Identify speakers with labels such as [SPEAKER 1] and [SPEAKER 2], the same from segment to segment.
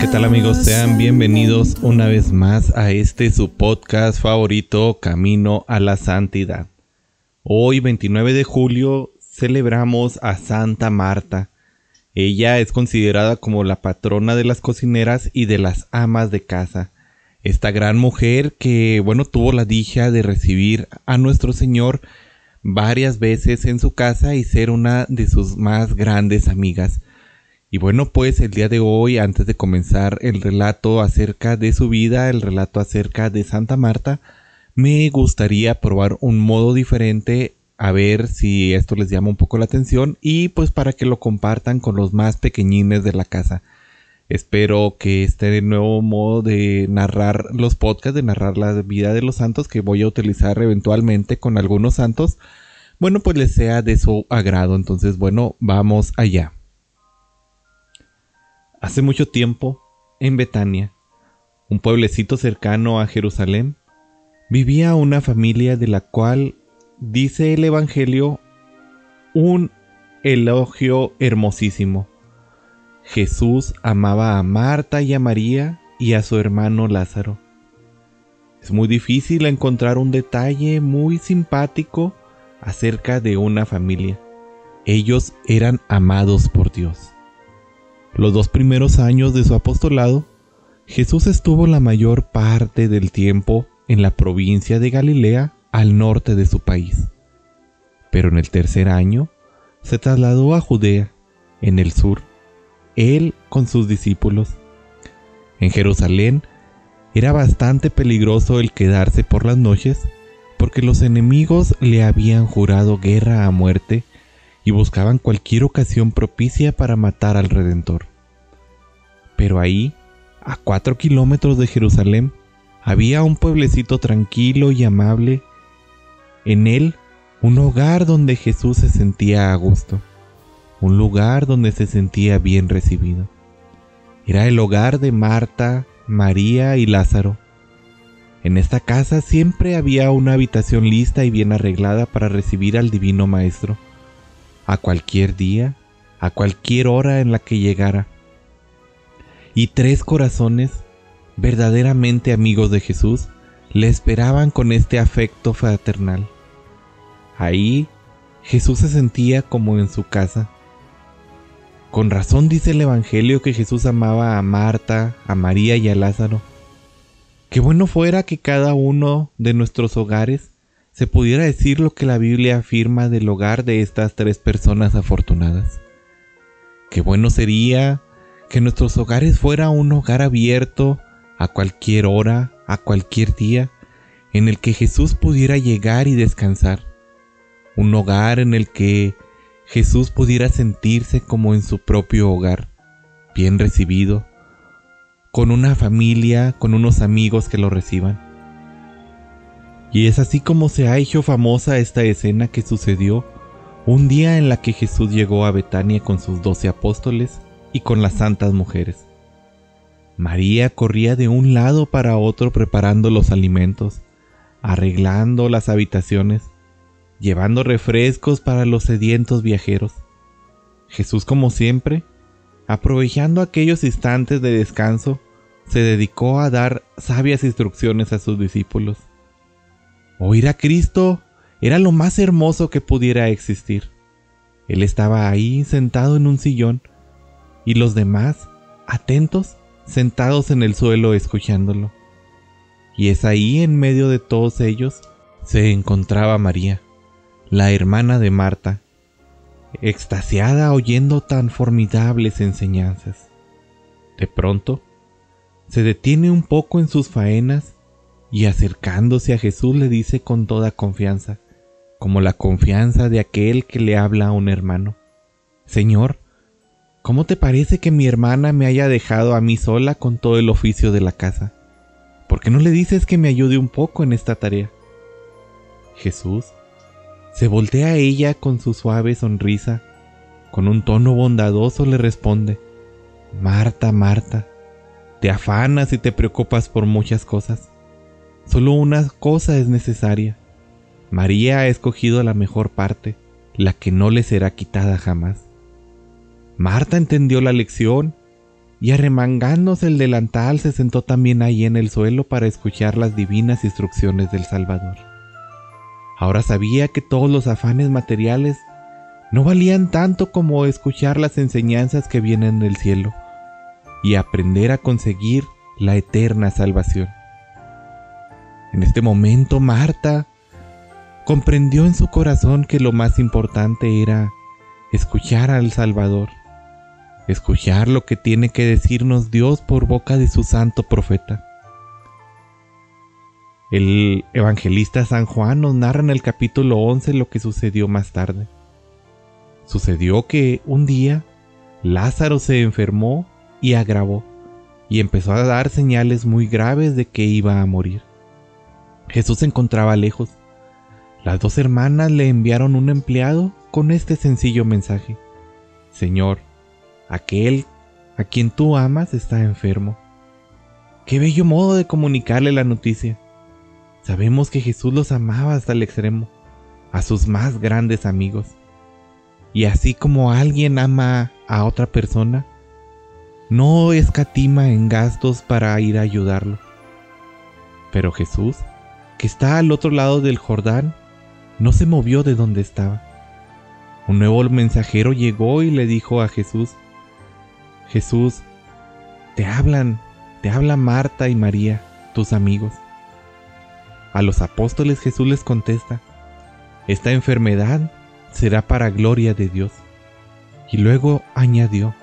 [SPEAKER 1] ¿Qué tal amigos? Sean bienvenidos una vez más a este su podcast favorito Camino a la Santidad. Hoy 29 de julio celebramos a Santa Marta. Ella es considerada como la patrona de las cocineras y de las amas de casa. Esta gran mujer que, bueno, tuvo la dicha de recibir a nuestro Señor varias veces en su casa y ser una de sus más grandes amigas. Y bueno, pues el día de hoy, antes de comenzar el relato acerca de su vida, el relato acerca de Santa Marta, me gustaría probar un modo diferente a ver si esto les llama un poco la atención y pues para que lo compartan con los más pequeñines de la casa. Espero que este nuevo modo de narrar los podcasts, de narrar la vida de los santos que voy a utilizar eventualmente con algunos santos, bueno, pues les sea de su agrado. Entonces, bueno, vamos allá. Hace mucho tiempo, en Betania, un pueblecito cercano a Jerusalén, vivía una familia de la cual dice el Evangelio un elogio hermosísimo. Jesús amaba a Marta y a María y a su hermano Lázaro. Es muy difícil encontrar un detalle muy simpático acerca de una familia. Ellos eran amados por Dios. Los dos primeros años de su apostolado, Jesús estuvo la mayor parte del tiempo en la provincia de Galilea al norte de su país. Pero en el tercer año se trasladó a Judea, en el sur, él con sus discípulos. En Jerusalén era bastante peligroso el quedarse por las noches porque los enemigos le habían jurado guerra a muerte y buscaban cualquier ocasión propicia para matar al Redentor. Pero ahí, a cuatro kilómetros de Jerusalén, había un pueblecito tranquilo y amable. En él, un hogar donde Jesús se sentía a gusto, un lugar donde se sentía bien recibido. Era el hogar de Marta, María y Lázaro. En esta casa siempre había una habitación lista y bien arreglada para recibir al Divino Maestro a cualquier día, a cualquier hora en la que llegara. Y tres corazones, verdaderamente amigos de Jesús, le esperaban con este afecto fraternal. Ahí Jesús se sentía como en su casa. Con razón dice el Evangelio que Jesús amaba a Marta, a María y a Lázaro. Qué bueno fuera que cada uno de nuestros hogares se pudiera decir lo que la Biblia afirma del hogar de estas tres personas afortunadas. Qué bueno sería que nuestros hogares fuera un hogar abierto a cualquier hora, a cualquier día, en el que Jesús pudiera llegar y descansar. Un hogar en el que Jesús pudiera sentirse como en su propio hogar, bien recibido, con una familia, con unos amigos que lo reciban. Y es así como se ha hecho famosa esta escena que sucedió un día en la que Jesús llegó a Betania con sus doce apóstoles y con las santas mujeres. María corría de un lado para otro preparando los alimentos, arreglando las habitaciones, llevando refrescos para los sedientos viajeros. Jesús, como siempre, aprovechando aquellos instantes de descanso, se dedicó a dar sabias instrucciones a sus discípulos. Oír a Cristo era lo más hermoso que pudiera existir. Él estaba ahí sentado en un sillón y los demás, atentos, sentados en el suelo escuchándolo. Y es ahí en medio de todos ellos se encontraba María, la hermana de Marta, extasiada oyendo tan formidables enseñanzas. De pronto, se detiene un poco en sus faenas y acercándose a Jesús le dice con toda confianza, como la confianza de aquel que le habla a un hermano, Señor, ¿cómo te parece que mi hermana me haya dejado a mí sola con todo el oficio de la casa? ¿Por qué no le dices que me ayude un poco en esta tarea? Jesús se voltea a ella con su suave sonrisa, con un tono bondadoso le responde, Marta, Marta, te afanas y te preocupas por muchas cosas. Solo una cosa es necesaria. María ha escogido la mejor parte, la que no le será quitada jamás. Marta entendió la lección y arremangándose el delantal se sentó también ahí en el suelo para escuchar las divinas instrucciones del Salvador. Ahora sabía que todos los afanes materiales no valían tanto como escuchar las enseñanzas que vienen del cielo y aprender a conseguir la eterna salvación. En este momento Marta comprendió en su corazón que lo más importante era escuchar al Salvador, escuchar lo que tiene que decirnos Dios por boca de su santo profeta. El evangelista San Juan nos narra en el capítulo 11 lo que sucedió más tarde. Sucedió que un día Lázaro se enfermó y agravó, y empezó a dar señales muy graves de que iba a morir. Jesús se encontraba lejos. Las dos hermanas le enviaron un empleado con este sencillo mensaje. Señor, aquel a quien tú amas está enfermo. Qué bello modo de comunicarle la noticia. Sabemos que Jesús los amaba hasta el extremo, a sus más grandes amigos. Y así como alguien ama a otra persona, no escatima en gastos para ir a ayudarlo. Pero Jesús, que está al otro lado del Jordán, no se movió de donde estaba. Un nuevo mensajero llegó y le dijo a Jesús, Jesús, te hablan, te habla Marta y María, tus amigos. A los apóstoles Jesús les contesta, esta enfermedad será para gloria de Dios. Y luego añadió,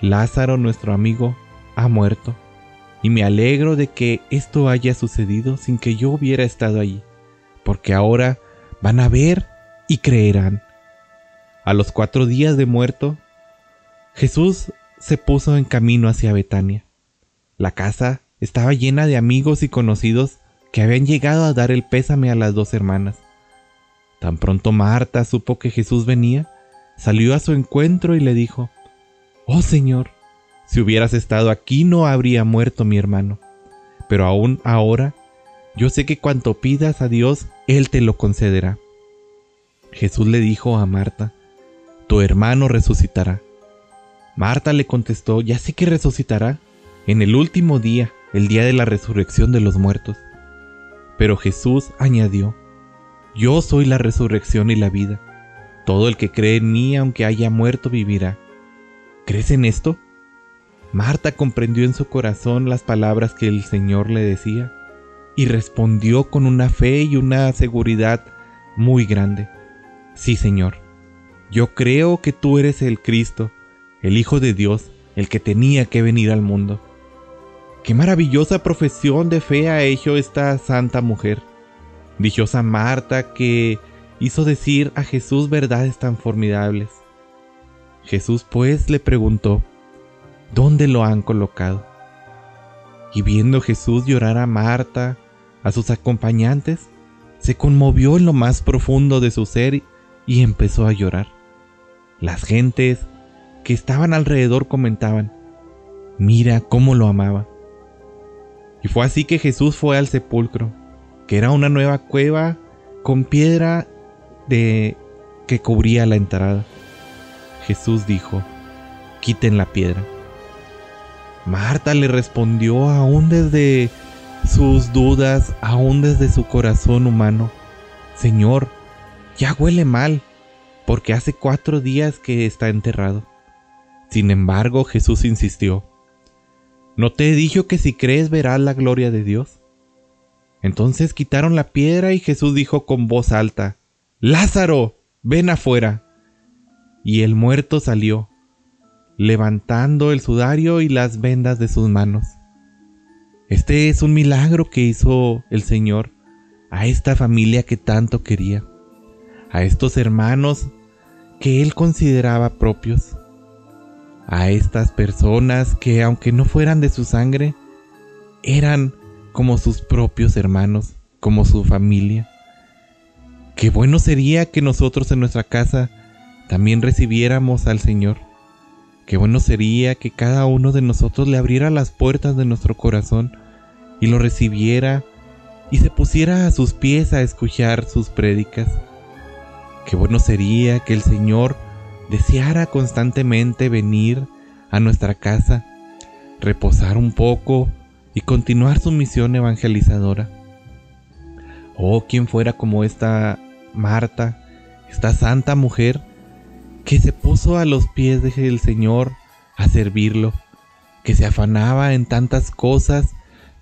[SPEAKER 1] Lázaro, nuestro amigo, ha muerto, y me alegro de que esto haya sucedido sin que yo hubiera estado allí, porque ahora van a ver y creerán. A los cuatro días de muerto, Jesús se puso en camino hacia Betania. La casa estaba llena de amigos y conocidos que habían llegado a dar el pésame a las dos hermanas. Tan pronto Marta supo que Jesús venía, salió a su encuentro y le dijo, Oh Señor, si hubieras estado aquí no habría muerto mi hermano. Pero aún ahora, yo sé que cuanto pidas a Dios, Él te lo concederá. Jesús le dijo a Marta, Tu hermano resucitará. Marta le contestó, Ya sé que resucitará en el último día, el día de la resurrección de los muertos. Pero Jesús añadió, Yo soy la resurrección y la vida. Todo el que cree en mí, aunque haya muerto, vivirá. ¿Crees en esto? Marta comprendió en su corazón las palabras que el Señor le decía y respondió con una fe y una seguridad muy grande. Sí, Señor, yo creo que tú eres el Cristo, el Hijo de Dios, el que tenía que venir al mundo. Qué maravillosa profesión de fe ha hecho esta santa mujer. Dichosa Marta que hizo decir a Jesús verdades tan formidables. Jesús pues le preguntó, ¿dónde lo han colocado? Y viendo Jesús llorar a Marta, a sus acompañantes, se conmovió en lo más profundo de su ser y empezó a llorar. Las gentes que estaban alrededor comentaban, mira cómo lo amaba. Y fue así que Jesús fue al sepulcro, que era una nueva cueva con piedra de que cubría la entrada. Jesús dijo, quiten la piedra. Marta le respondió aún desde sus dudas, aún desde su corazón humano, Señor, ya huele mal, porque hace cuatro días que está enterrado. Sin embargo, Jesús insistió, ¿no te he dicho que si crees verás la gloria de Dios? Entonces quitaron la piedra y Jesús dijo con voz alta, Lázaro, ven afuera y el muerto salió, levantando el sudario y las vendas de sus manos. Este es un milagro que hizo el Señor a esta familia que tanto quería, a estos hermanos que Él consideraba propios. A estas personas que aunque no fueran de su sangre, eran como sus propios hermanos, como su familia. Qué bueno sería que nosotros en nuestra casa también recibiéramos al Señor. Qué bueno sería que cada uno de nosotros le abriera las puertas de nuestro corazón y lo recibiera y se pusiera a sus pies a escuchar sus prédicas. Qué bueno sería que el Señor deseara constantemente venir a nuestra casa, reposar un poco y continuar su misión evangelizadora. Oh, quien fuera como esta Marta, esta santa mujer que se puso a los pies del Señor a servirlo, que se afanaba en tantas cosas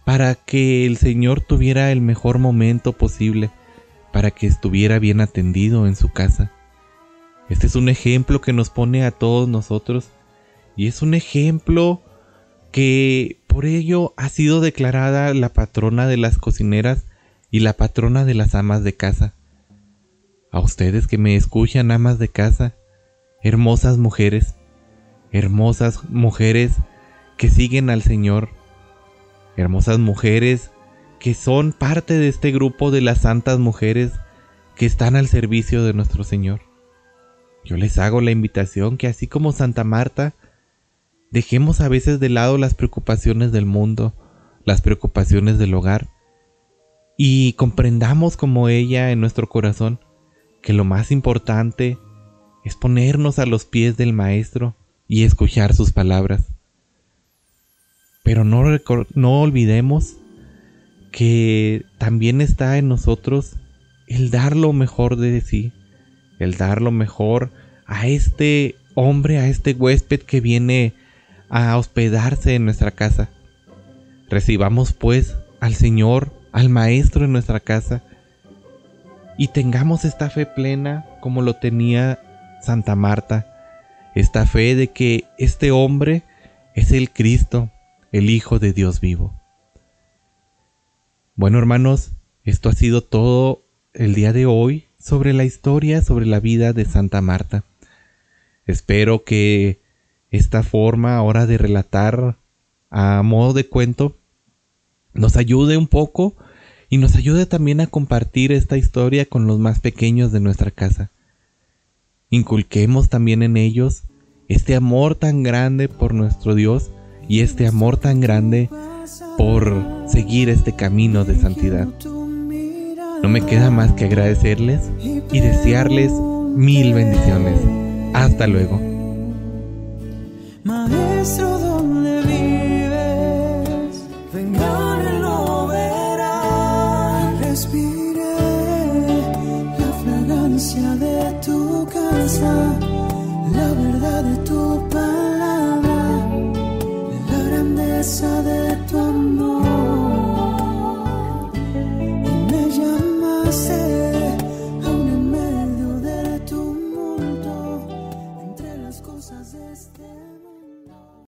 [SPEAKER 1] para que el Señor tuviera el mejor momento posible, para que estuviera bien atendido en su casa. Este es un ejemplo que nos pone a todos nosotros y es un ejemplo que por ello ha sido declarada la patrona de las cocineras y la patrona de las amas de casa. A ustedes que me escuchan, amas de casa, hermosas mujeres, hermosas mujeres que siguen al Señor, hermosas mujeres que son parte de este grupo de las santas mujeres que están al servicio de nuestro Señor. Yo les hago la invitación que así como Santa Marta, dejemos a veces de lado las preocupaciones del mundo, las preocupaciones del hogar, y comprendamos como ella en nuestro corazón que lo más importante es ponernos a los pies del Maestro y escuchar sus palabras. Pero no, no olvidemos que también está en nosotros el dar lo mejor de sí, el dar lo mejor a este hombre, a este huésped que viene a hospedarse en nuestra casa. Recibamos pues al Señor, al Maestro en nuestra casa y tengamos esta fe plena como lo tenía Santa Marta, esta fe de que este hombre es el Cristo, el Hijo de Dios vivo. Bueno hermanos, esto ha sido todo el día de hoy sobre la historia, sobre la vida de Santa Marta. Espero que esta forma ahora de relatar a modo de cuento nos ayude un poco y nos ayude también a compartir esta historia con los más pequeños de nuestra casa. Inculquemos también en ellos este amor tan grande por nuestro Dios y este amor tan grande por seguir este camino de santidad. No me queda más que agradecerles y desearles mil bendiciones. Hasta luego.
[SPEAKER 2] Maestro, ¿dónde vives? Vengan lo verá. Respire la fragancia de tu casa, la verdad de tu